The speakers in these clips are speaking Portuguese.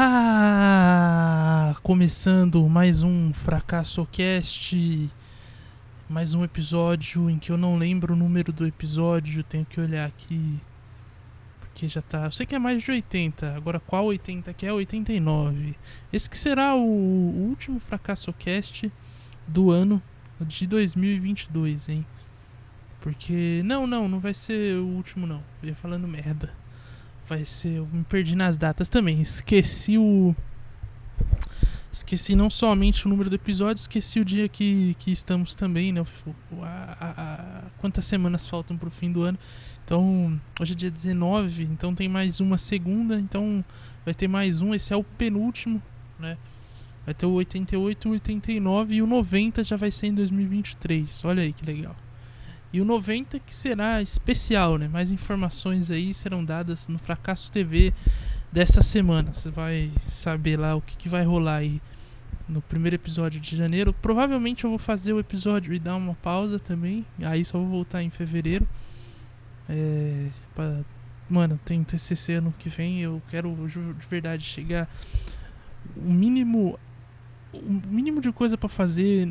Ah, começando mais um Fracasso Cast, mais um episódio em que eu não lembro o número do episódio, tenho que olhar aqui, porque já tá, eu sei que é mais de 80, agora qual 80 que é? 89. Esse que será o, o último Fracasso Cast do ano de 2022, hein? Porque, não, não, não vai ser o último não, eu ia falando merda vai ser. Eu me perdi nas datas também. Esqueci o. Esqueci não somente o número do episódio, esqueci o dia que, que estamos também, né? A, a, a, quantas semanas faltam pro fim do ano. Então, hoje é dia 19, então tem mais uma segunda, então vai ter mais um. Esse é o penúltimo, né? Vai ter o 88, o 89 e o 90 já vai ser em 2023. Olha aí que legal. E o 90 que será especial, né? Mais informações aí serão dadas no Fracasso TV dessa semana. Você vai saber lá o que, que vai rolar aí no primeiro episódio de janeiro. Provavelmente eu vou fazer o episódio e dar uma pausa também. Aí só vou voltar em fevereiro. É, pra, mano, tem TCC ano que vem. Eu quero de verdade chegar o mínimo, o mínimo de coisa para fazer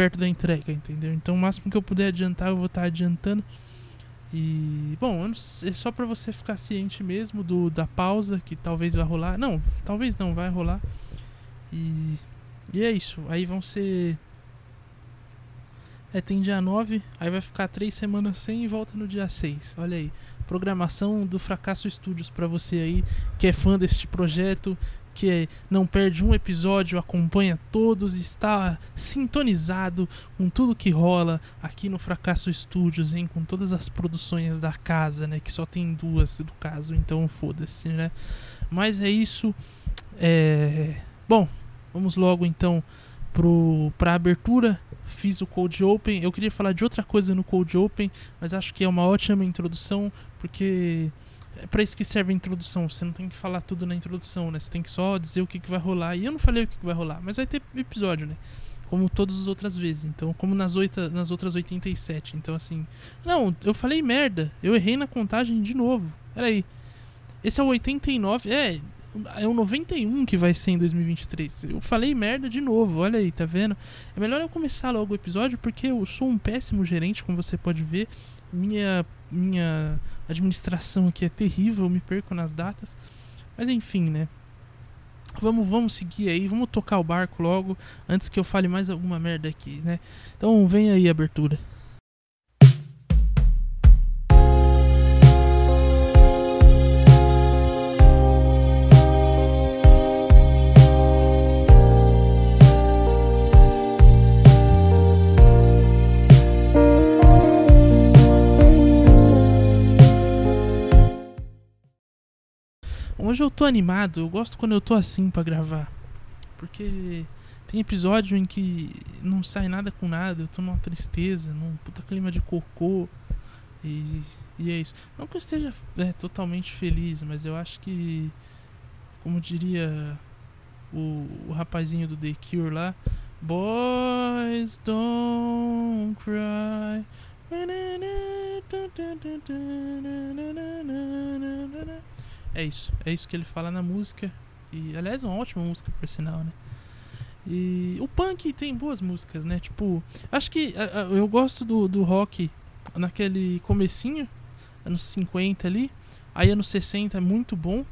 perto da entrega, entendeu? Então o máximo que eu puder adiantar, eu vou estar tá adiantando. E, bom, é só para você ficar ciente mesmo do da pausa que talvez vai rolar. Não, talvez não vai rolar. E, e é isso. Aí vão ser. É, tem dia 9, aí vai ficar 3 semanas sem e volta no dia 6. Olha aí. Programação do Fracasso Studios para você aí que é fã deste projeto, que não perde um episódio, acompanha todos, está sintonizado com tudo que rola aqui no Fracasso Studios, hein, com todas as produções da casa, né, que só tem duas do caso, então foda-se, né? Mas é isso. É... Bom, vamos logo então pro para abertura. Fiz o Code Open. Eu queria falar de outra coisa no Code Open, mas acho que é uma ótima introdução porque é para isso que serve a introdução. Você não tem que falar tudo na introdução, né? Você tem que só dizer o que, que vai rolar. E eu não falei o que, que vai rolar, mas vai ter episódio, né? Como todas as outras vezes. Então, como nas, oito, nas outras 87. Então, assim. Não, eu falei merda. Eu errei na contagem de novo. Peraí. Esse é o 89. É, é o 91 que vai ser em 2023. Eu falei merda de novo, olha aí, tá vendo? É melhor eu começar logo o episódio porque eu sou um péssimo gerente, como você pode ver. Minha minha administração aqui é terrível, eu me perco nas datas. Mas enfim, né? Vamos, vamos seguir aí, vamos tocar o barco logo, antes que eu fale mais alguma merda aqui, né? Então vem aí a abertura. Hoje eu tô animado, eu gosto quando eu tô assim para gravar. Porque tem episódio em que não sai nada com nada, eu tô numa tristeza, num puta clima de cocô. E, e é isso. Não que eu esteja é, totalmente feliz, mas eu acho que, como diria o, o rapazinho do The Cure lá, Boys don't cry. É isso, é isso que ele fala na música. E aliás, uma ótima música por sinal, né? E o punk tem boas músicas, né? Tipo, acho que eu gosto do, do rock naquele comecinho, anos 50 ali. Aí anos 60 é muito bom.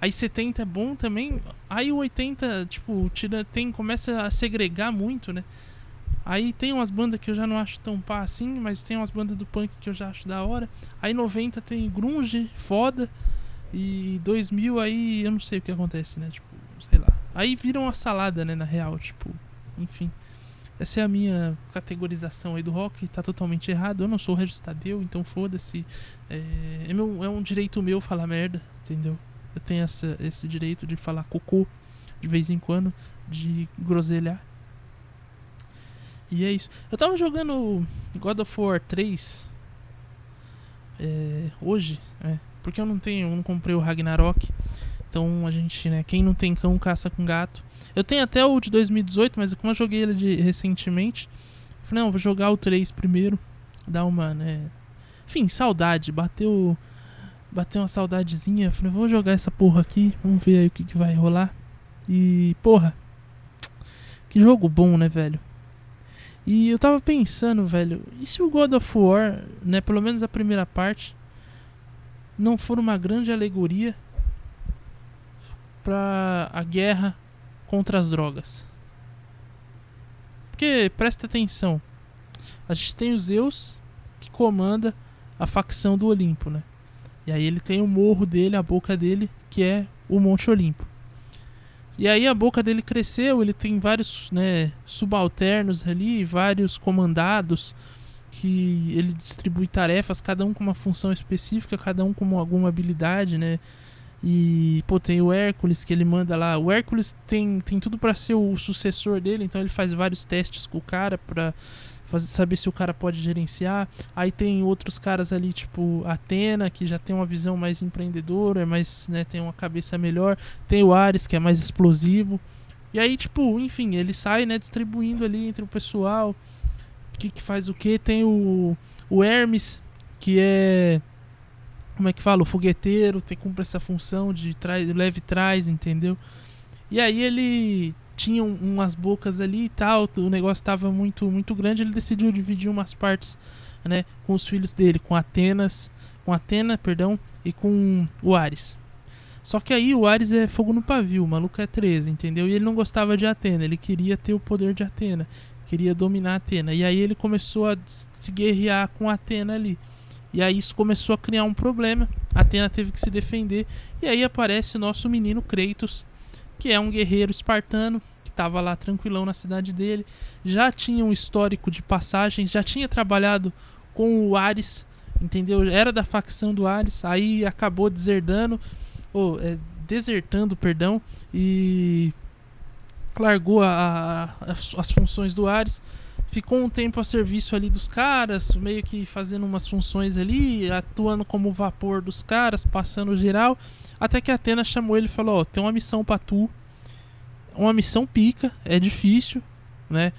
Aí 70 é bom também. Aí o 80, tipo, tira, tem, começa a segregar muito, né? Aí tem umas bandas que eu já não acho tão pá assim, mas tem umas bandas do punk que eu já acho da hora. Aí 90 tem grunge, foda. E 2000 aí eu não sei o que acontece, né? Tipo, sei lá. Aí viram uma salada, né, na real, tipo, enfim. Essa é a minha categorização aí do rock, tá totalmente errado. Eu não sou o Regis Tadeu, então foda-se. É, é, meu, é um direito meu falar merda, entendeu? Eu tenho essa, esse direito de falar cocô de vez em quando, de groselhar. E é isso. Eu tava jogando God of War 3 é, hoje, é, porque eu não tenho, eu não comprei o Ragnarok. Então a gente, né, quem não tem cão caça com gato. Eu tenho até o de 2018, mas como eu joguei ele de, recentemente, falei, não, vou jogar o 3 primeiro, dar uma, né, enfim, saudade, bateu bateu uma saudadezinha. Falei, vou jogar essa porra aqui, vamos ver aí o que, que vai rolar. E, porra, que jogo bom, né, velho? E eu tava pensando, velho, e se o God of War, né, pelo menos a primeira parte, não for uma grande alegoria para a guerra contra as drogas? Porque presta atenção, a gente tem os Zeus que comanda a facção do Olimpo, né? E aí ele tem o morro dele, a boca dele, que é o Monte Olimpo. E aí a boca dele cresceu, ele tem vários né, subalternos ali, vários comandados que ele distribui tarefas, cada um com uma função específica, cada um com alguma habilidade, né? E pô, tem o Hércules que ele manda lá. O Hércules tem, tem tudo para ser o sucessor dele, então ele faz vários testes com o cara para fazer, saber se o cara pode gerenciar. Aí tem outros caras ali, tipo Atena, que já tem uma visão mais empreendedora, é mais, né, tem uma cabeça melhor. Tem o Ares, que é mais explosivo. E aí, tipo, enfim, ele sai, né, distribuindo ali entre o pessoal. Que, que faz o que? Tem o, o Hermes, que é. Como é que fala? O fogueteiro, tem cumpre essa função de trás, leve trás, entendeu? E aí ele tinha umas bocas ali e tal, o negócio estava muito muito grande, ele decidiu dividir umas partes, né, com os filhos dele, com Atenas, com Atena, perdão, e com o Ares. Só que aí o Ares é fogo no pavio, o maluco é 13, entendeu? E ele não gostava de Atena, ele queria ter o poder de Atena, queria dominar Atena. E aí ele começou a se guerrear com Atena ali. E aí isso começou a criar um problema. Atena teve que se defender. E aí aparece o nosso menino Kratos, que é um guerreiro espartano que estava lá tranquilão na cidade dele, já tinha um histórico de passagens, já tinha trabalhado com o Ares, entendeu? Era da facção do Ares, aí acabou deserdando, ou é, desertando, perdão, e largou a, a, as, as funções do Ares ficou um tempo a serviço ali dos caras, meio que fazendo umas funções ali, atuando como vapor dos caras, passando geral, até que Atena chamou ele e falou: "Ó, oh, tem uma missão para tu. Uma missão pica, é difícil, né?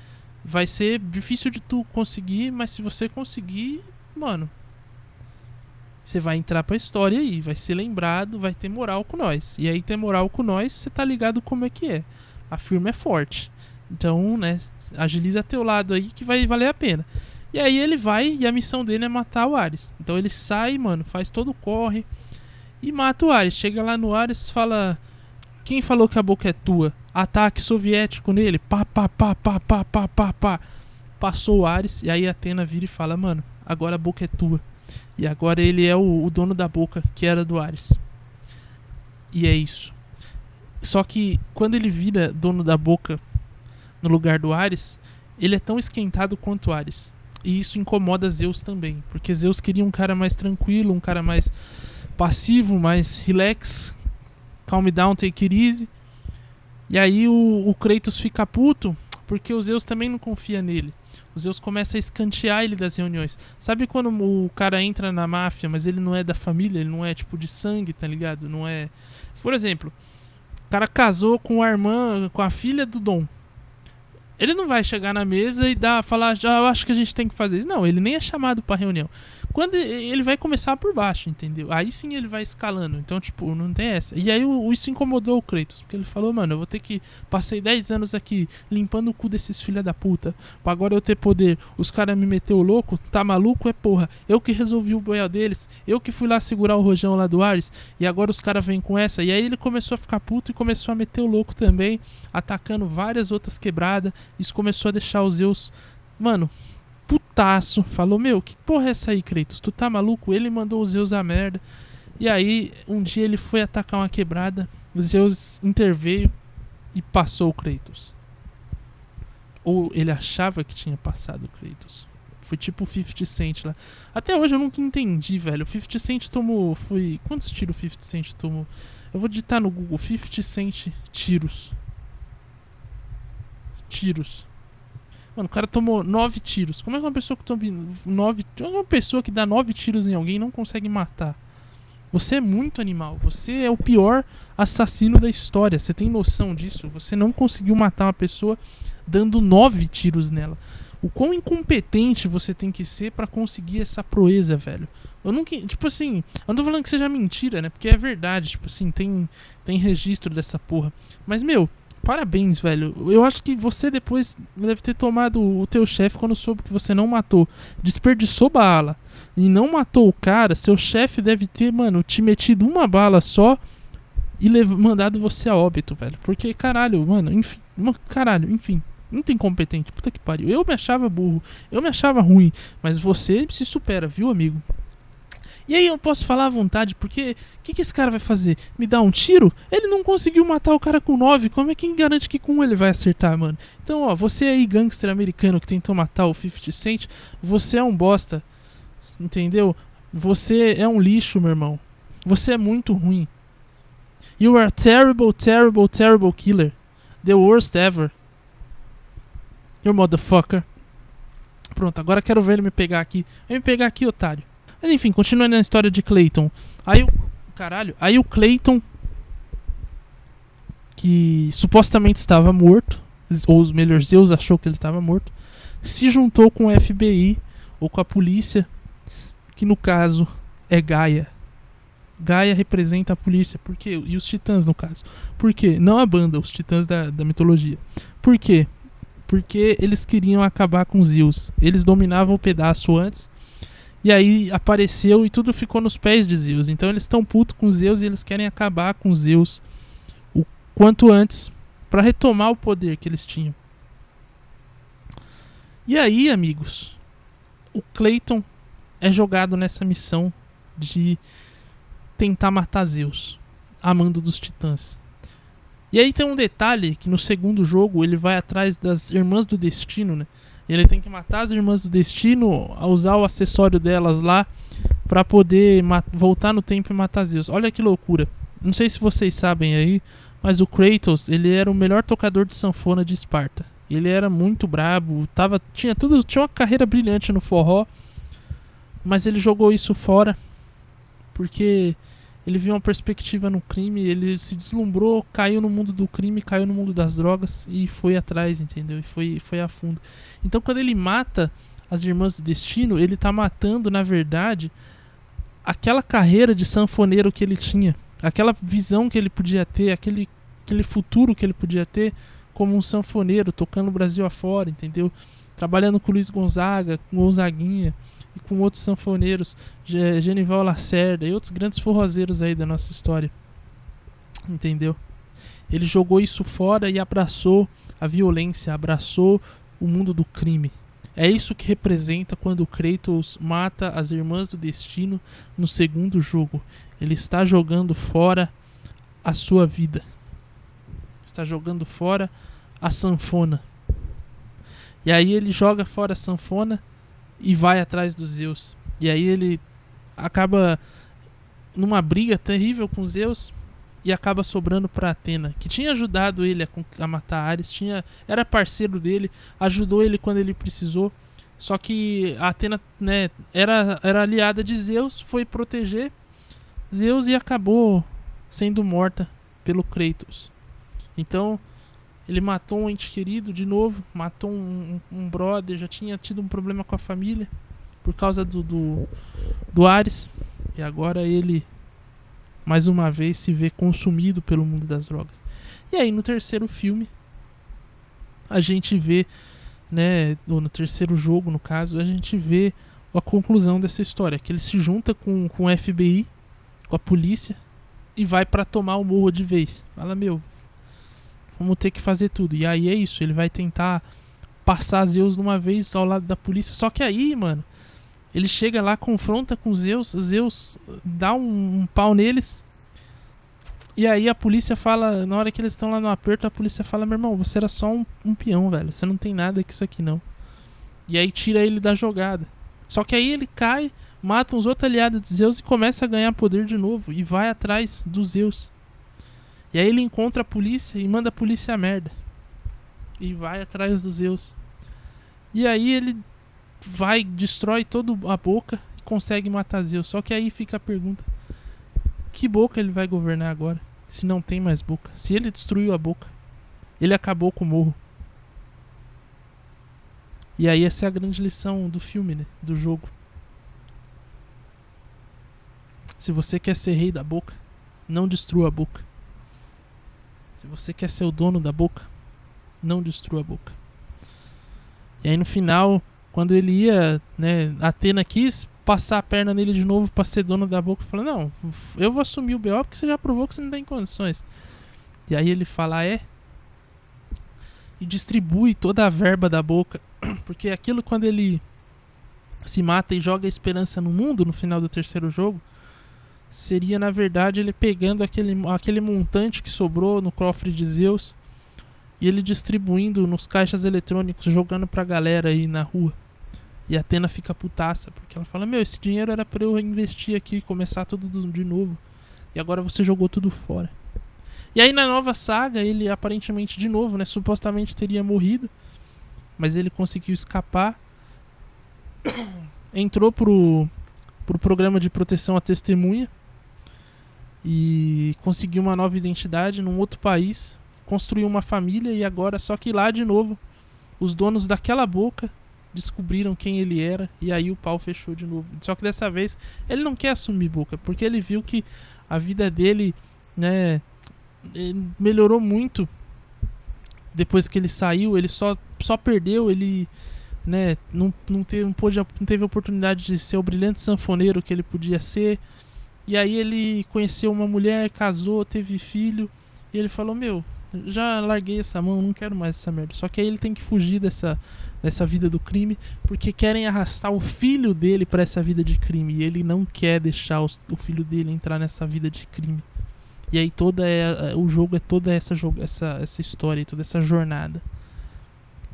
Vai ser difícil de tu conseguir, mas se você conseguir, mano, você vai entrar pra história aí, vai ser lembrado, vai ter moral com nós. E aí ter moral com nós, você tá ligado como é que é. A firma é forte. Então, né, agiliza teu lado aí que vai valer a pena. E aí ele vai e a missão dele é matar o Ares. Então ele sai, mano, faz todo o corre e mata o Ares. Chega lá no Ares fala: Quem falou que a boca é tua? Ataque soviético nele. Pá, pá, pá, pá, pá, pá, pá, pá. Passou o Ares e aí Atena vira e fala: Mano, agora a boca é tua. E agora ele é o, o dono da boca que era do Ares. E é isso. Só que quando ele vira dono da boca no lugar do Ares, ele é tão esquentado quanto Ares. E isso incomoda Zeus também, porque Zeus queria um cara mais tranquilo, um cara mais passivo, mais relax, calm down, take it easy. E aí o, o Kratos fica puto, porque o Zeus também não confia nele. O Zeus começa a escantear ele das reuniões. Sabe quando o cara entra na máfia, mas ele não é da família, ele não é tipo de sangue, tá ligado? Não é. Por exemplo, o cara casou com a irmã, com a filha do Dom. Ele não vai chegar na mesa e dar, falar, já eu acho que a gente tem que fazer isso. Não, ele nem é chamado para reunião. Quando ele vai começar por baixo, entendeu? Aí sim ele vai escalando. Então, tipo, não tem essa. E aí isso incomodou o Kratos, porque ele falou, mano, eu vou ter que. Passei 10 anos aqui limpando o cu desses filha da puta. Pra agora eu ter poder. Os caras me meteu louco, tá maluco? É porra. Eu que resolvi o boial deles. Eu que fui lá segurar o rojão lá do Ares. E agora os caras vêm com essa. E aí ele começou a ficar puto e começou a meter o louco também. Atacando várias outras quebradas. Isso começou a deixar os Zeus. Mano, putaço. Falou, meu, que porra é essa aí, Kratos? Tu tá maluco? Ele mandou os Zeus a merda. E aí, um dia ele foi atacar uma quebrada. Zeus interveio e passou o Kratos. Ou ele achava que tinha passado o Kratos. Foi tipo o 50 Cent lá. Até hoje eu nunca entendi, velho. O 50 Cent tomou. Foi. Quantos tiros o 50 Cent tomou? Eu vou digitar no Google 50 Cent tiros. Tiros. Mano, o cara tomou nove tiros. Como é que uma pessoa que toma nove. Uma pessoa que dá nove tiros em alguém não consegue matar? Você é muito animal. Você é o pior assassino da história. Você tem noção disso? Você não conseguiu matar uma pessoa dando nove tiros nela. o quão incompetente você tem que ser para conseguir essa proeza, velho. Eu nunca, tipo assim, eu não tô falando que seja mentira, né? Porque é verdade, tipo assim, tem tem registro dessa porra. Mas meu, parabéns, velho. Eu acho que você depois deve ter tomado o teu chefe quando soube que você não matou. Desperdiçou bala e não matou o cara. Seu chefe deve ter, mano, te metido uma bala só e mandado você a óbito, velho. Porque, caralho, mano, enfim. Caralho, enfim muito incompetente. Puta que pariu. Eu me achava burro, eu me achava ruim, mas você se supera, viu, amigo? E aí eu posso falar à vontade, porque o que, que esse cara vai fazer? Me dar um tiro? Ele não conseguiu matar o cara com 9, como é que garante que com um ele vai acertar, mano? Então, ó, você aí, gangster americano que tentou matar o 50 Cent, você é um bosta, entendeu? Você é um lixo, meu irmão. Você é muito ruim. You are a terrible, terrible, terrible killer. The worst ever. You motherfucker. Pronto, agora quero ver ele me pegar aqui. Vem me pegar aqui, otário. Mas enfim, continuando na história de Clayton. Aí o. Caralho. Aí o Clayton. Que supostamente estava morto. Ou melhor, Zeus achou que ele estava morto. Se juntou com o FBI. Ou com a polícia. Que no caso é Gaia. Gaia representa a polícia. Por quê? E os titãs, no caso. Por quê? Não a banda, os titãs da, da mitologia. Por quê? porque eles queriam acabar com Zeus. Eles dominavam o pedaço antes. E aí apareceu e tudo ficou nos pés de Zeus. Então eles estão putos com Zeus e eles querem acabar com Zeus o quanto antes para retomar o poder que eles tinham. E aí, amigos, o Clayton é jogado nessa missão de tentar matar Zeus, amando dos titãs. E aí tem um detalhe que no segundo jogo ele vai atrás das Irmãs do Destino, né? Ele tem que matar as Irmãs do Destino, usar o acessório delas lá para poder voltar no tempo e matar Zeus. Olha que loucura. Não sei se vocês sabem aí, mas o Kratos, ele era o melhor tocador de sanfona de Esparta. Ele era muito brabo, tava, tinha tudo, tinha uma carreira brilhante no forró, mas ele jogou isso fora porque ele viu uma perspectiva no crime, ele se deslumbrou, caiu no mundo do crime, caiu no mundo das drogas e foi atrás, entendeu? E foi, foi a fundo. Então quando ele mata as irmãs do destino, ele tá matando, na verdade, aquela carreira de sanfoneiro que ele tinha, aquela visão que ele podia ter, aquele, aquele futuro que ele podia ter como um sanfoneiro, tocando o Brasil afora, entendeu? Trabalhando com Luiz Gonzaga, com Gonzaguinha e com outros sanfoneiros, Genival Lacerda e outros grandes forrozeiros aí da nossa história. Entendeu? Ele jogou isso fora e abraçou a violência, abraçou o mundo do crime. É isso que representa quando Kratos mata as irmãs do destino no segundo jogo. Ele está jogando fora a sua vida. Está jogando fora a sanfona. E aí ele joga fora a sanfona e vai atrás dos Zeus. E aí ele acaba numa briga terrível com Zeus e acaba sobrando para Atena, que tinha ajudado ele a, a, matar Ares, tinha era parceiro dele, ajudou ele quando ele precisou. Só que a Atena, né, era era aliada de Zeus, foi proteger Zeus e acabou sendo morta pelo Kratos. Então, ele matou um ente querido de novo, matou um, um, brother, já tinha tido um problema com a família por causa do, do, do Ares. E agora ele, mais uma vez, se vê consumido pelo mundo das drogas. E aí no terceiro filme, a gente vê, né, no terceiro jogo no caso, a gente vê a conclusão dessa história, que ele se junta com, com o FBI, com a polícia, e vai para tomar o morro de vez. Fala, meu, Vamos ter que fazer tudo. E aí é isso, ele vai tentar passar Zeus numa vez ao lado da polícia. Só que aí, mano, ele chega lá, confronta com Zeus, Zeus dá um, um pau neles. E aí a polícia fala, na hora que eles estão lá no aperto, a polícia fala, meu irmão, você era só um, um peão, velho. Você não tem nada com isso aqui não. E aí tira ele da jogada. Só que aí ele cai, mata os outros aliados de Zeus e começa a ganhar poder de novo. E vai atrás dos Zeus. E aí ele encontra a polícia e manda a polícia a merda. E vai atrás dos Zeus. E aí ele vai, destrói toda a boca e consegue matar Zeus. Só que aí fica a pergunta: que boca ele vai governar agora? Se não tem mais boca. Se ele destruiu a boca, ele acabou com o morro. E aí essa é a grande lição do filme, né? Do jogo. Se você quer ser rei da boca, não destrua a boca. Se você quer ser o dono da boca, não destrua a boca. E aí no final, quando ele ia, né, Atena quis passar a perna nele de novo para ser dono da boca, falou: "Não, eu vou assumir o BO porque você já provou que você não tem condições". E aí ele fala: "É, e distribui toda a verba da boca, porque aquilo quando ele se mata e joga a esperança no mundo no final do terceiro jogo, seria na verdade ele pegando aquele, aquele montante que sobrou no cofre de Zeus e ele distribuindo nos caixas eletrônicos, jogando pra galera aí na rua. E a Atena fica putaça, porque ela fala: Meu, esse dinheiro era para eu investir aqui, começar tudo de novo. E agora você jogou tudo fora. E aí na nova saga, ele aparentemente de novo, né, supostamente teria morrido, mas ele conseguiu escapar. Entrou pro pro programa de proteção à testemunha e conseguiu uma nova identidade num outro país, construiu uma família e agora só que lá de novo os donos daquela boca descobriram quem ele era e aí o pau fechou de novo. Só que dessa vez ele não quer assumir boca, porque ele viu que a vida dele, né, melhorou muito depois que ele saiu. Ele só, só perdeu, ele né, não, não, teve, não, pôde, não teve oportunidade de ser o brilhante sanfoneiro que ele podia ser. E aí ele conheceu uma mulher, casou, teve filho. E ele falou: Meu, já larguei essa mão, não quero mais essa merda. Só que aí ele tem que fugir dessa, dessa vida do crime, porque querem arrastar o filho dele para essa vida de crime. E ele não quer deixar o filho dele entrar nessa vida de crime. E aí toda é, é, o jogo é toda essa, essa, essa história, toda essa jornada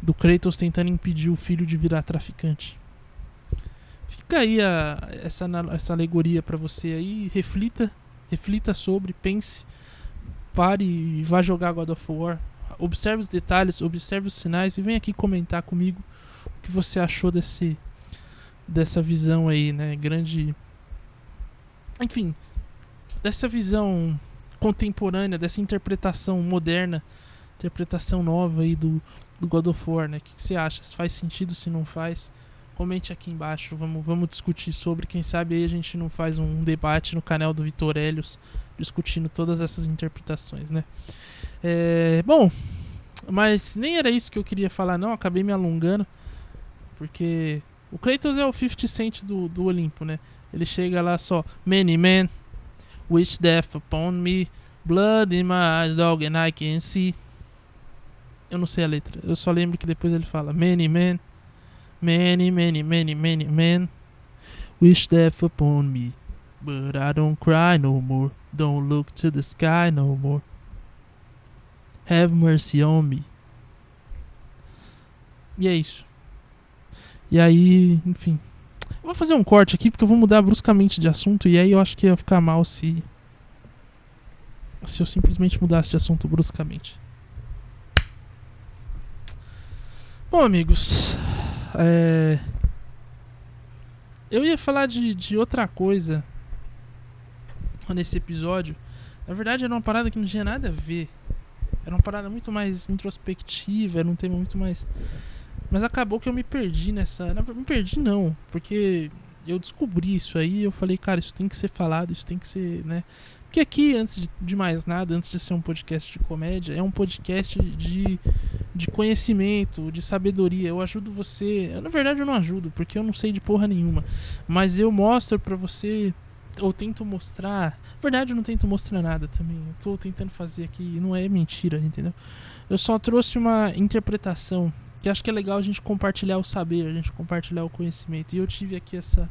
do Kratos tentando impedir o filho de virar traficante. Fica aí a, essa, essa alegoria para você aí, reflita, reflita sobre, pense, pare e vá jogar God of War. Observe os detalhes, observe os sinais e vem aqui comentar comigo o que você achou desse dessa visão aí, né, grande enfim, dessa visão contemporânea, dessa interpretação moderna, interpretação nova aí do, do God of War, né? O que, você acha? Se faz sentido, se não faz? Comente aqui embaixo, vamos, vamos discutir sobre. Quem sabe aí a gente não faz um debate no canal do Vitor Helios discutindo todas essas interpretações, né? É, bom, mas nem era isso que eu queria falar, não. Acabei me alongando, porque o Kratos é o 50 Cent do, do Olimpo, né? Ele chega lá só, Many Man, Wish death upon me, blood in my eyes, dog, and I can see. Eu não sei a letra, eu só lembro que depois ele fala: Many men, many, many, many, many men, wish death upon me, but I don't cry no more, don't look to the sky no more. Have mercy on me. E é isso. E aí, enfim. Eu vou fazer um corte aqui porque eu vou mudar bruscamente de assunto e aí eu acho que ia ficar mal se. Se eu simplesmente mudasse de assunto bruscamente. Bom, amigos. É... Eu ia falar de, de outra coisa nesse episódio. Na verdade, era uma parada que não tinha nada a ver. Era uma parada muito mais introspectiva, era um tema muito mais mas acabou que eu me perdi nessa. Não, me perdi não, porque eu descobri isso aí eu falei, cara, isso tem que ser falado, isso tem que ser, né? Porque aqui, antes de, mais nada, antes de ser um podcast de comédia, é um podcast de, de conhecimento, de sabedoria. Eu ajudo você. Na verdade, eu não ajudo, porque eu não sei de porra nenhuma. Mas eu mostro pra você, ou tento mostrar. Na verdade, eu não tento mostrar nada também. Eu tô tentando fazer aqui, não é mentira, entendeu? Eu só trouxe uma interpretação que acho que é legal a gente compartilhar o saber, a gente compartilhar o conhecimento. E eu tive aqui essa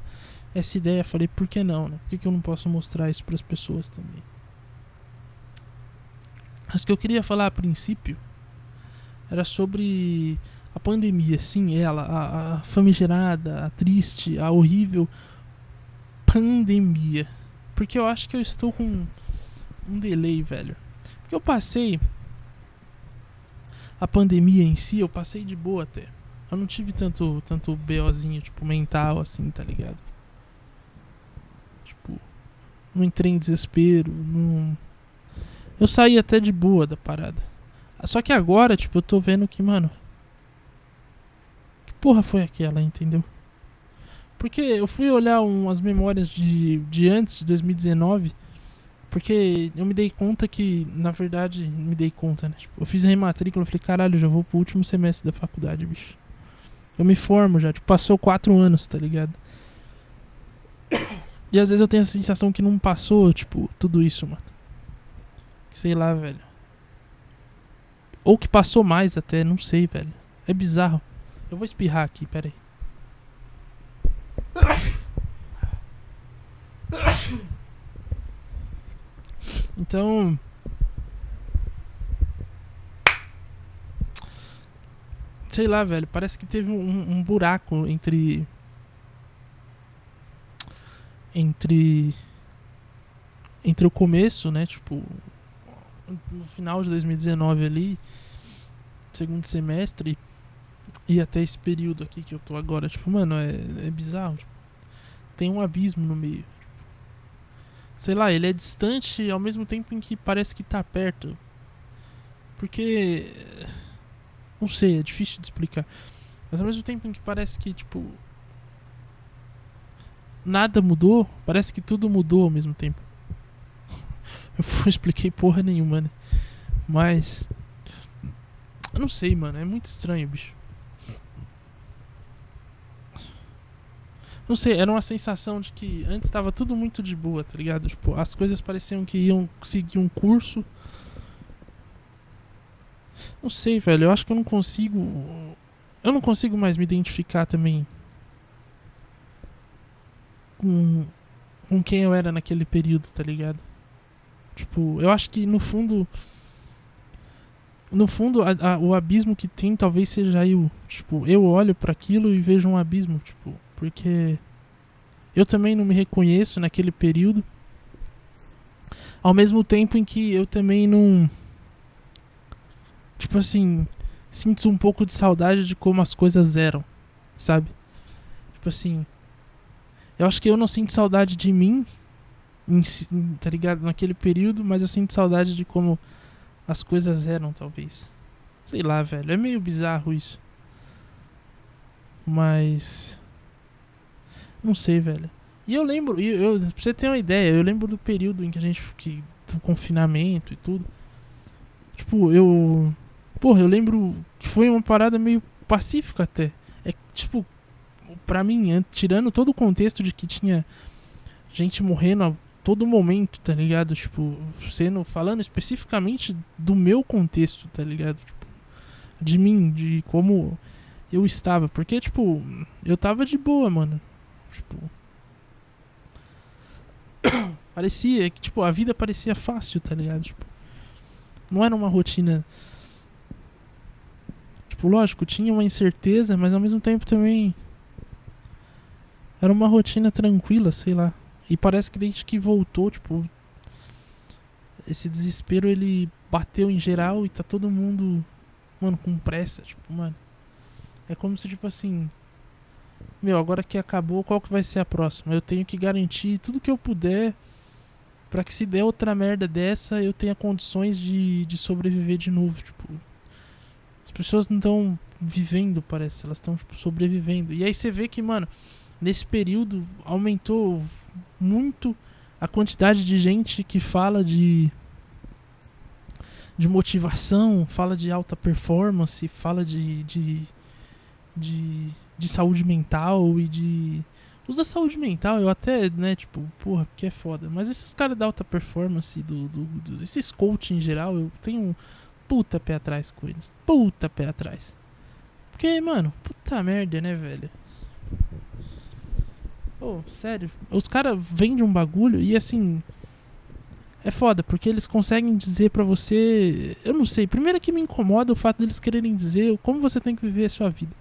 essa ideia, falei, por que não, né? Por que, que eu não posso mostrar isso para as pessoas também? Mas o que eu queria falar a princípio era sobre a pandemia, sim, ela, a, a famigerada, a triste, a horrível pandemia. Porque eu acho que eu estou com um delay, velho. Porque eu passei a pandemia em si, eu passei de boa até. Eu não tive tanto, tanto BOzinho, tipo, mental, assim, tá ligado? Não entrei em desespero, não... Eu saí até de boa da parada. Só que agora, tipo, eu tô vendo que, mano... porra foi aquela, entendeu? Porque eu fui olhar umas memórias de, de antes de 2019. Porque eu me dei conta que, na verdade, me dei conta, né? Tipo, eu fiz a rematrícula, eu falei, caralho, já vou pro último semestre da faculdade, bicho. Eu me formo já, tipo, passou quatro anos, tá ligado? E às vezes eu tenho a sensação que não passou, tipo, tudo isso, mano. Sei lá, velho. Ou que passou mais até, não sei, velho. É bizarro. Eu vou espirrar aqui, peraí. Então. Sei lá, velho. Parece que teve um, um buraco entre. Entre. Entre o começo, né? Tipo. No final de 2019 ali. Segundo semestre. E até esse período aqui que eu tô agora. Tipo, mano, é, é bizarro. Tipo, tem um abismo no meio sei lá, ele é distante ao mesmo tempo em que parece que tá perto. Porque. Não sei, é difícil de explicar. Mas ao mesmo tempo em que parece que, tipo. Nada mudou, parece que tudo mudou ao mesmo tempo. Eu não expliquei porra nenhuma, né? Mas. Eu não sei, mano, é muito estranho, bicho. Não sei, era uma sensação de que antes estava tudo muito de boa, tá ligado? Tipo, as coisas pareciam que iam seguir um curso. Não sei, velho, eu acho que eu não consigo. Eu não consigo mais me identificar também com, com quem eu era naquele período, tá ligado? Tipo, eu acho que no fundo. No fundo, a, a, o abismo que tem talvez seja o. Tipo, eu olho para aquilo e vejo um abismo, tipo. Porque eu também não me reconheço naquele período. Ao mesmo tempo em que eu também não. Tipo assim. Sinto um pouco de saudade de como as coisas eram. Sabe? Tipo assim. Eu acho que eu não sinto saudade de mim. Em, tá ligado? Naquele período. Mas eu sinto saudade de como as coisas eram, talvez. Sei lá, velho. É meio bizarro isso. Mas. Não sei, velho. E eu lembro, eu, eu, pra você ter uma ideia, eu lembro do período em que a gente. Que, do confinamento e tudo. Tipo, eu. Porra, eu lembro que foi uma parada meio pacífica até. É tipo, pra mim, tirando todo o contexto de que tinha gente morrendo a todo momento, tá ligado? Tipo, sendo. Falando especificamente do meu contexto, tá ligado? Tipo, de mim, de como eu estava. Porque, tipo, eu tava de boa, mano. Tipo. parecia que, tipo, a vida parecia fácil, tá ligado? Tipo, não era uma rotina. Tipo, lógico, tinha uma incerteza, mas ao mesmo tempo também. Era uma rotina tranquila, sei lá. E parece que desde que voltou, tipo. Esse desespero ele bateu em geral e tá todo mundo. Mano, com pressa. Tipo, mano. É como se, tipo assim meu, agora que acabou, qual que vai ser a próxima? Eu tenho que garantir tudo que eu puder para que se der outra merda dessa, eu tenha condições de, de sobreviver de novo, tipo. As pessoas não estão vivendo, parece, elas estão tipo, sobrevivendo. E aí você vê que, mano, nesse período aumentou muito a quantidade de gente que fala de de motivação, fala de alta performance, fala de, de, de de saúde mental e de. Usa saúde mental, eu até, né, tipo, porra, porque é foda. Mas esses caras da alta performance, do, do, do, esses coach em geral, eu tenho um puta pé atrás com eles. Puta pé atrás. Porque, mano, puta merda, né, velho? Pô, oh, sério. Os caras vendem um bagulho e assim. É foda, porque eles conseguem dizer para você. Eu não sei. Primeiro que me incomoda o fato deles quererem dizer como você tem que viver a sua vida.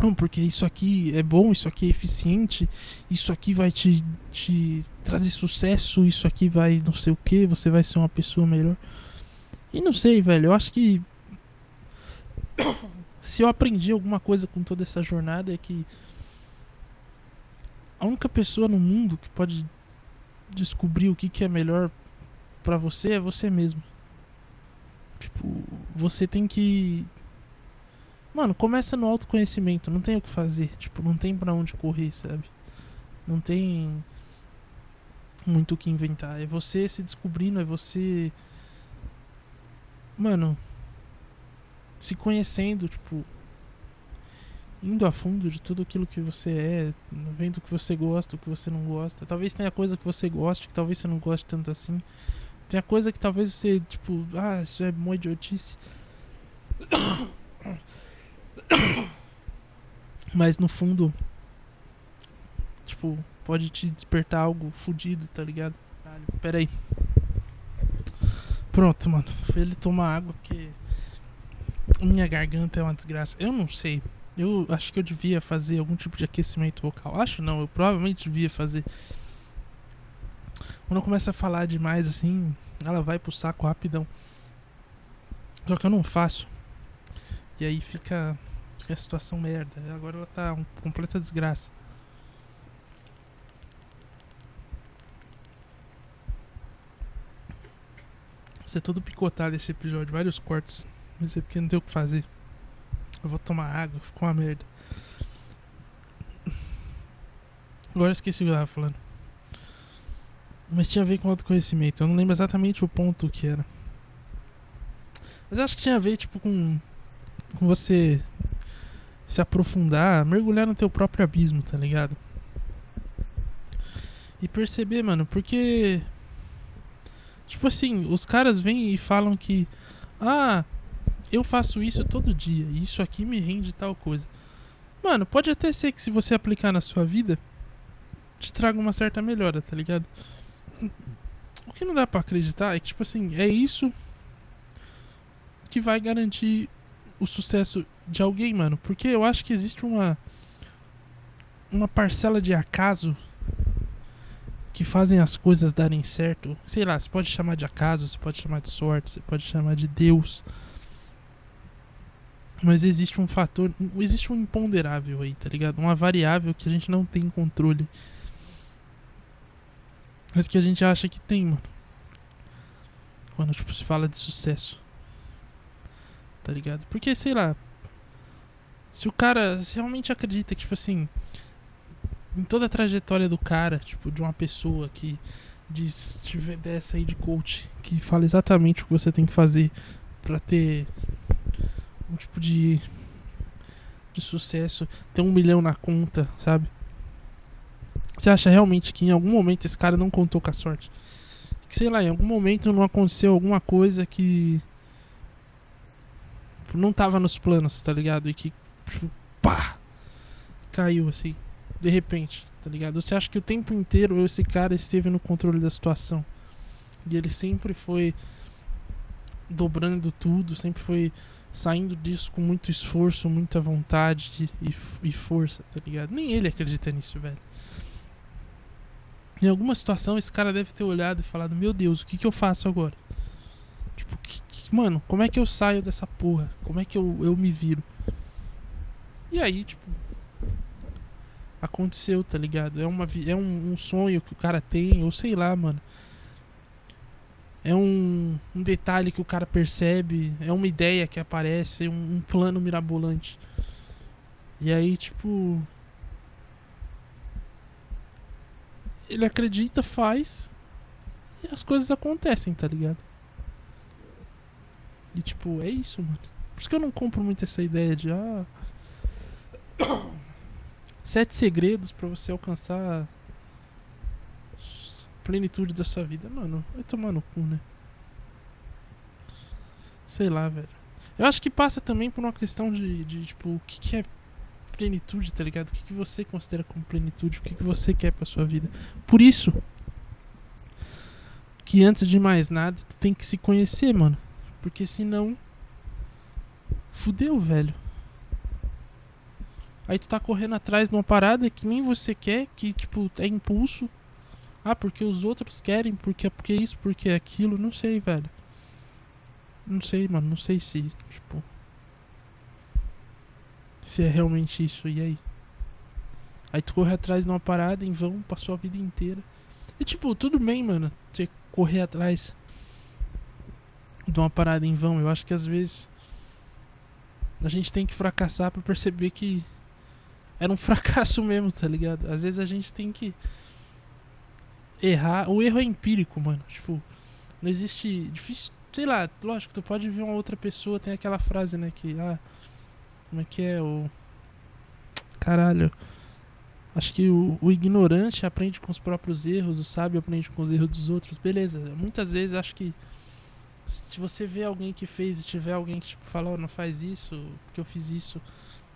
Não, porque isso aqui é bom, isso aqui é eficiente, isso aqui vai te, te trazer sucesso, isso aqui vai não sei o que, você vai ser uma pessoa melhor. E não sei, velho, eu acho que. Se eu aprendi alguma coisa com toda essa jornada é que. A única pessoa no mundo que pode descobrir o que, que é melhor para você é você mesmo. Tipo, você tem que Mano, começa no autoconhecimento, não tem o que fazer. Tipo, não tem pra onde correr, sabe? Não tem muito o que inventar. É você se descobrindo, é você. Mano. Se conhecendo, tipo. Indo a fundo de tudo aquilo que você é, vendo o que você gosta, o que você não gosta. Talvez tenha coisa que você goste, que talvez você não goste tanto assim. Tem a coisa que talvez você, tipo, ah, isso é uma idiotice. Mas no fundo, tipo, pode te despertar algo fodido, tá ligado? Pera aí. Pronto, mano. Foi ele tomar água porque minha garganta é uma desgraça. Eu não sei. Eu acho que eu devia fazer algum tipo de aquecimento vocal. Acho não, eu provavelmente devia fazer. Quando eu começo a falar demais assim, ela vai pro saco rapidão. Só que eu não faço. E aí fica, fica a situação merda. Agora ela tá uma completa desgraça. Vai ser todo picotado esse episódio, vários cortes. Mas é porque não tem o que fazer. Eu vou tomar água, ficou uma merda. Agora esqueci o que eu tava falando. Mas tinha a ver com autoconhecimento. Eu não lembro exatamente o ponto que era. Mas acho que tinha a ver, tipo, com. Com você se aprofundar, mergulhar no teu próprio abismo, tá ligado? E perceber, mano, porque Tipo assim, os caras vêm e falam que. Ah, eu faço isso todo dia. E isso aqui me rende tal coisa. Mano, pode até ser que se você aplicar na sua vida, te traga uma certa melhora, tá ligado? O que não dá para acreditar é que, tipo assim, é isso que vai garantir o sucesso de alguém, mano. Porque eu acho que existe uma. Uma parcela de acaso que fazem as coisas darem certo. Sei lá, você pode chamar de acaso, você pode chamar de sorte, você pode chamar de Deus. Mas existe um fator, existe um imponderável aí, tá ligado? Uma variável que a gente não tem controle. Mas que a gente acha que tem, mano. Quando tipo, se fala de sucesso. Tá ligado? Porque, sei lá. Se o cara se realmente acredita que, tipo assim, em toda a trajetória do cara, tipo, de uma pessoa que diz, tiver dessa aí de coach, que fala exatamente o que você tem que fazer para ter um tipo de de sucesso, ter um milhão na conta, sabe? Você acha realmente que em algum momento esse cara não contou com a sorte? Que sei lá, em algum momento não aconteceu alguma coisa que não tava nos planos, tá ligado? E que tipo, pá, caiu assim de repente, tá ligado? Você acha que o tempo inteiro esse cara esteve no controle da situação. E ele sempre foi dobrando tudo, sempre foi saindo disso com muito esforço, muita vontade e, e força, tá ligado? Nem ele acredita nisso, velho. Em alguma situação esse cara deve ter olhado e falado: Meu Deus, o que, que eu faço agora? Tipo, que, que, mano, como é que eu saio dessa porra? Como é que eu, eu me viro? E aí, tipo, aconteceu, tá ligado? É, uma, é um, um, sonho que o cara tem, ou sei lá, mano. É um, um detalhe que o cara percebe, é uma ideia que aparece, um, um plano mirabolante. E aí, tipo. Ele acredita, faz, e as coisas acontecem, tá ligado? E tipo, é isso, mano. Por isso que eu não compro muito essa ideia de ah. Sete segredos para você alcançar plenitude da sua vida. Mano, vai tomar no cu, né? Sei lá, velho. Eu acho que passa também por uma questão de, de tipo, o que, que é plenitude, tá ligado? O que, que você considera como plenitude? O que, que você quer pra sua vida? Por isso que antes de mais nada, tu tem que se conhecer, mano. Porque senão. Fudeu, velho. Aí tu tá correndo atrás de uma parada que nem você quer, que tipo, é impulso. Ah, porque os outros querem, porque porque isso, porque aquilo, não sei, velho. Não sei, mano, não sei se, tipo, se é realmente isso, e aí? Aí tu corre atrás de uma parada em vão, passou a vida inteira. E tipo, tudo bem, mano, você correr atrás de uma parada em vão. Eu acho que às vezes a gente tem que fracassar para perceber que era um fracasso mesmo, tá ligado? Às vezes a gente tem que errar. O erro é empírico, mano. Tipo, não existe. Difícil. Sei lá, lógico, tu pode ver uma outra pessoa, tem aquela frase, né? Que. Ah, como é que é? O. Caralho. Acho que o, o, ignorante aprende com os próprios erros, o sábio aprende com os erros dos outros. Beleza. Muitas vezes acho que se você vê alguém que fez e tiver alguém que tipo, fala, oh, não faz isso, porque eu fiz isso,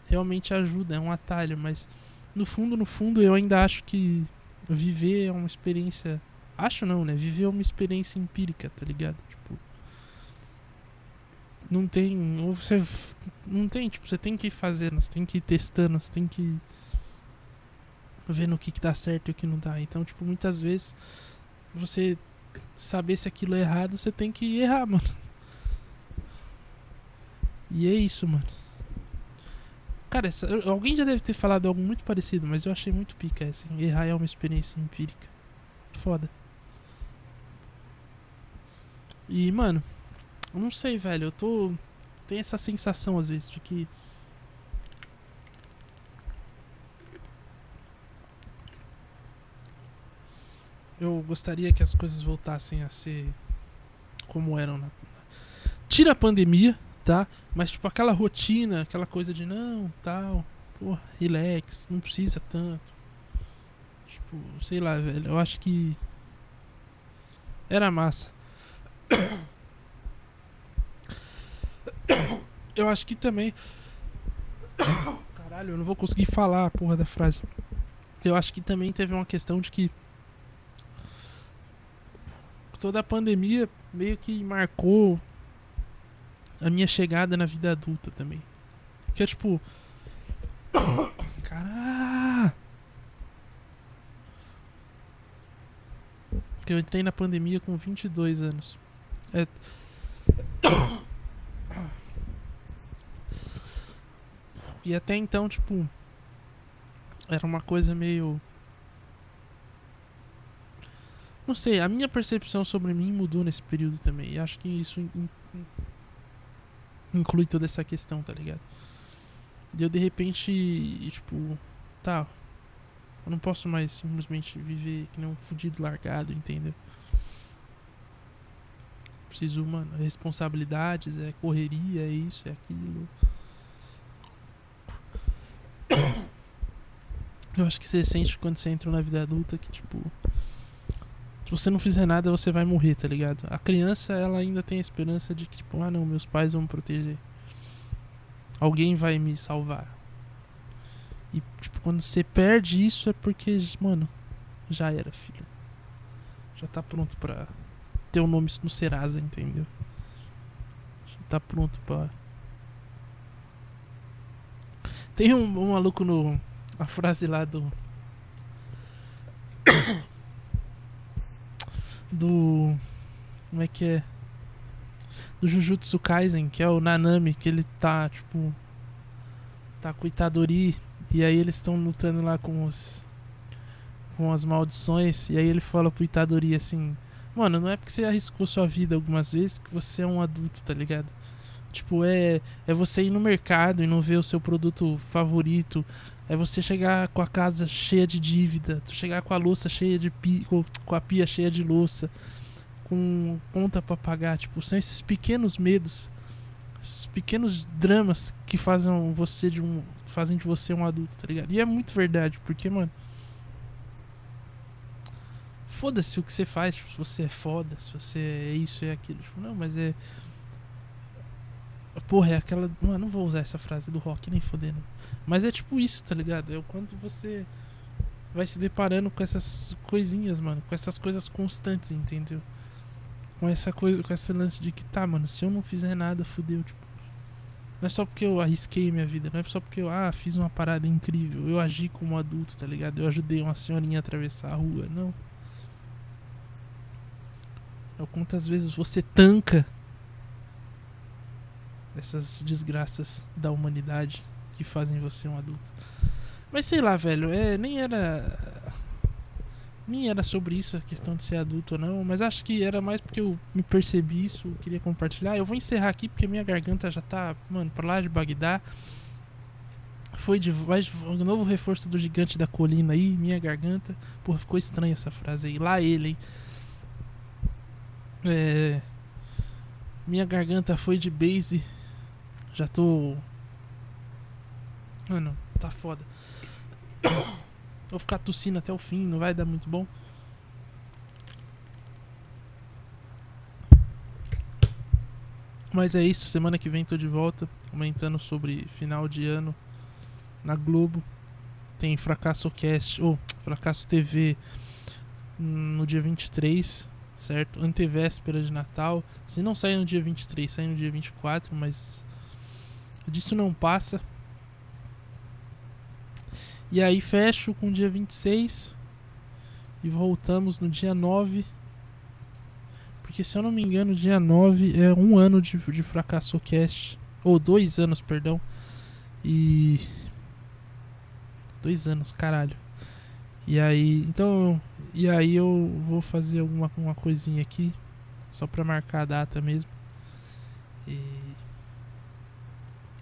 realmente ajuda, é um atalho, mas no fundo, no fundo, eu ainda acho que viver é uma experiência. Acho não, né? Viver é uma experiência empírica, tá ligado? Tipo. Não tem. Ou você. Não tem, tipo, você tem que ir fazendo, você tem que ir testando, você tem que. Vendo o que, que dá certo e o que não dá. Então, tipo, muitas vezes. Você saber se aquilo é errado, você tem que errar, mano. E é isso, mano. Cara, essa, alguém já deve ter falado algo muito parecido, mas eu achei muito pica assim. Errar é uma experiência empírica. Foda. E, mano, eu não sei, velho. Eu tô. Tem essa sensação às vezes de que. Eu gostaria que as coisas voltassem a ser como eram na. Tira a pandemia, tá? Mas tipo aquela rotina, aquela coisa de não, tal, relax, não precisa tanto. Tipo, sei lá, velho, eu acho que era massa. Eu acho que também Caralho, eu não vou conseguir falar a porra da frase. Eu acho que também teve uma questão de que toda a pandemia meio que marcou a minha chegada na vida adulta também. Que é tipo. Caralho! Porque eu entrei na pandemia com 22 anos. É. E até então, tipo. Era uma coisa meio. Não sei, a minha percepção sobre mim mudou nesse período também. E acho que isso inclui toda essa questão, tá ligado? Deu de repente, tipo, tá, eu não posso mais simplesmente viver que nem um fudido largado, entendeu? Preciso, mano, responsabilidades, é correria, é isso, é aquilo. Eu acho que você sente quando você entra na vida adulta que, tipo, você não fizer nada, você vai morrer, tá ligado? A criança, ela ainda tem a esperança de que, tipo, ah, não, meus pais vão me proteger. Alguém vai me salvar. E, tipo, quando você perde isso é porque, mano, já era, filho. Já tá pronto pra ter o um nome no Serasa, entendeu? Já tá pronto pra. Tem um, um maluco no. A frase lá do do. Como é que é? Do Jujutsu Kaisen, que é o Nanami, que ele tá, tipo. Tá com Itadori. E aí eles estão lutando lá com os. Com as maldições. E aí ele fala pro Itadori assim: Mano, não é porque você arriscou sua vida algumas vezes que você é um adulto, tá ligado? Tipo, é, é você ir no mercado e não ver o seu produto favorito é você chegar com a casa cheia de dívida, tu chegar com a louça cheia de pi, com a pia cheia de louça, com conta para pagar, tipo, são esses pequenos medos, esses pequenos dramas que fazem você de um fazem de você um adulto, tá ligado? E é muito verdade, porque, mano, foda-se o que você faz, tipo, se você é foda, se você é isso e é aquilo, tipo, não, mas é Porra, é aquela. Mano, não vou usar essa frase do rock nem fodendo. Mas é tipo isso, tá ligado? É o quanto você vai se deparando com essas coisinhas, mano. Com essas coisas constantes, entendeu? Com essa coisa, com esse lance de que tá, mano, se eu não fizer nada, fudeu, tipo. Não é só porque eu arrisquei minha vida, não é só porque eu, ah, fiz uma parada incrível. Eu agi como adulto, tá ligado? Eu ajudei uma senhorinha a atravessar a rua. Não. É quantas vezes você tanca essas desgraças da humanidade que fazem você um adulto. Mas sei lá, velho, é, nem era. nem era sobre isso, a questão de ser adulto ou não, mas acho que era mais porque eu me percebi isso, queria compartilhar. Eu vou encerrar aqui porque minha garganta já tá, mano, pra lá de Bagdá. Foi de mais um novo reforço do gigante da colina aí, minha garganta. Porra, ficou estranha essa frase aí. Lá ele, hein? É, minha garganta foi de base. Já tô. Mano, tá foda. Vou ficar tossindo até o fim, não vai dar muito bom. Mas é isso, semana que vem tô de volta, comentando sobre final de ano na Globo. Tem Fracasso Cast, ou Fracasso TV no dia 23, certo? Antevéspera de Natal. Se não sair no dia 23, sai no dia 24, mas disso não passa. E aí fecho com o dia 26 e voltamos no dia 9. Porque se eu não me engano, dia 9 é um ano de, de fracasso cast. Ou dois anos, perdão. E. Dois anos, caralho. E aí. Então. E aí eu vou fazer alguma uma coisinha aqui. Só pra marcar a data mesmo. E.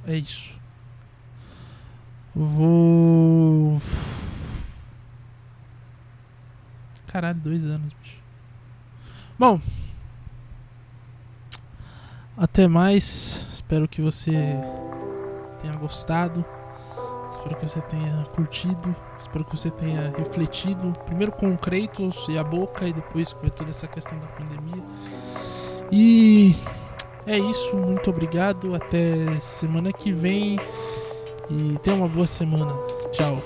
É isso. Vou. Caralho, dois anos, bicho. Bom. Até mais. Espero que você tenha gostado. Espero que você tenha curtido. Espero que você tenha refletido. Primeiro com o Kratos e a boca, e depois com toda essa questão da pandemia. E é isso. Muito obrigado. Até semana que vem. E tenha uma boa semana. Tchau.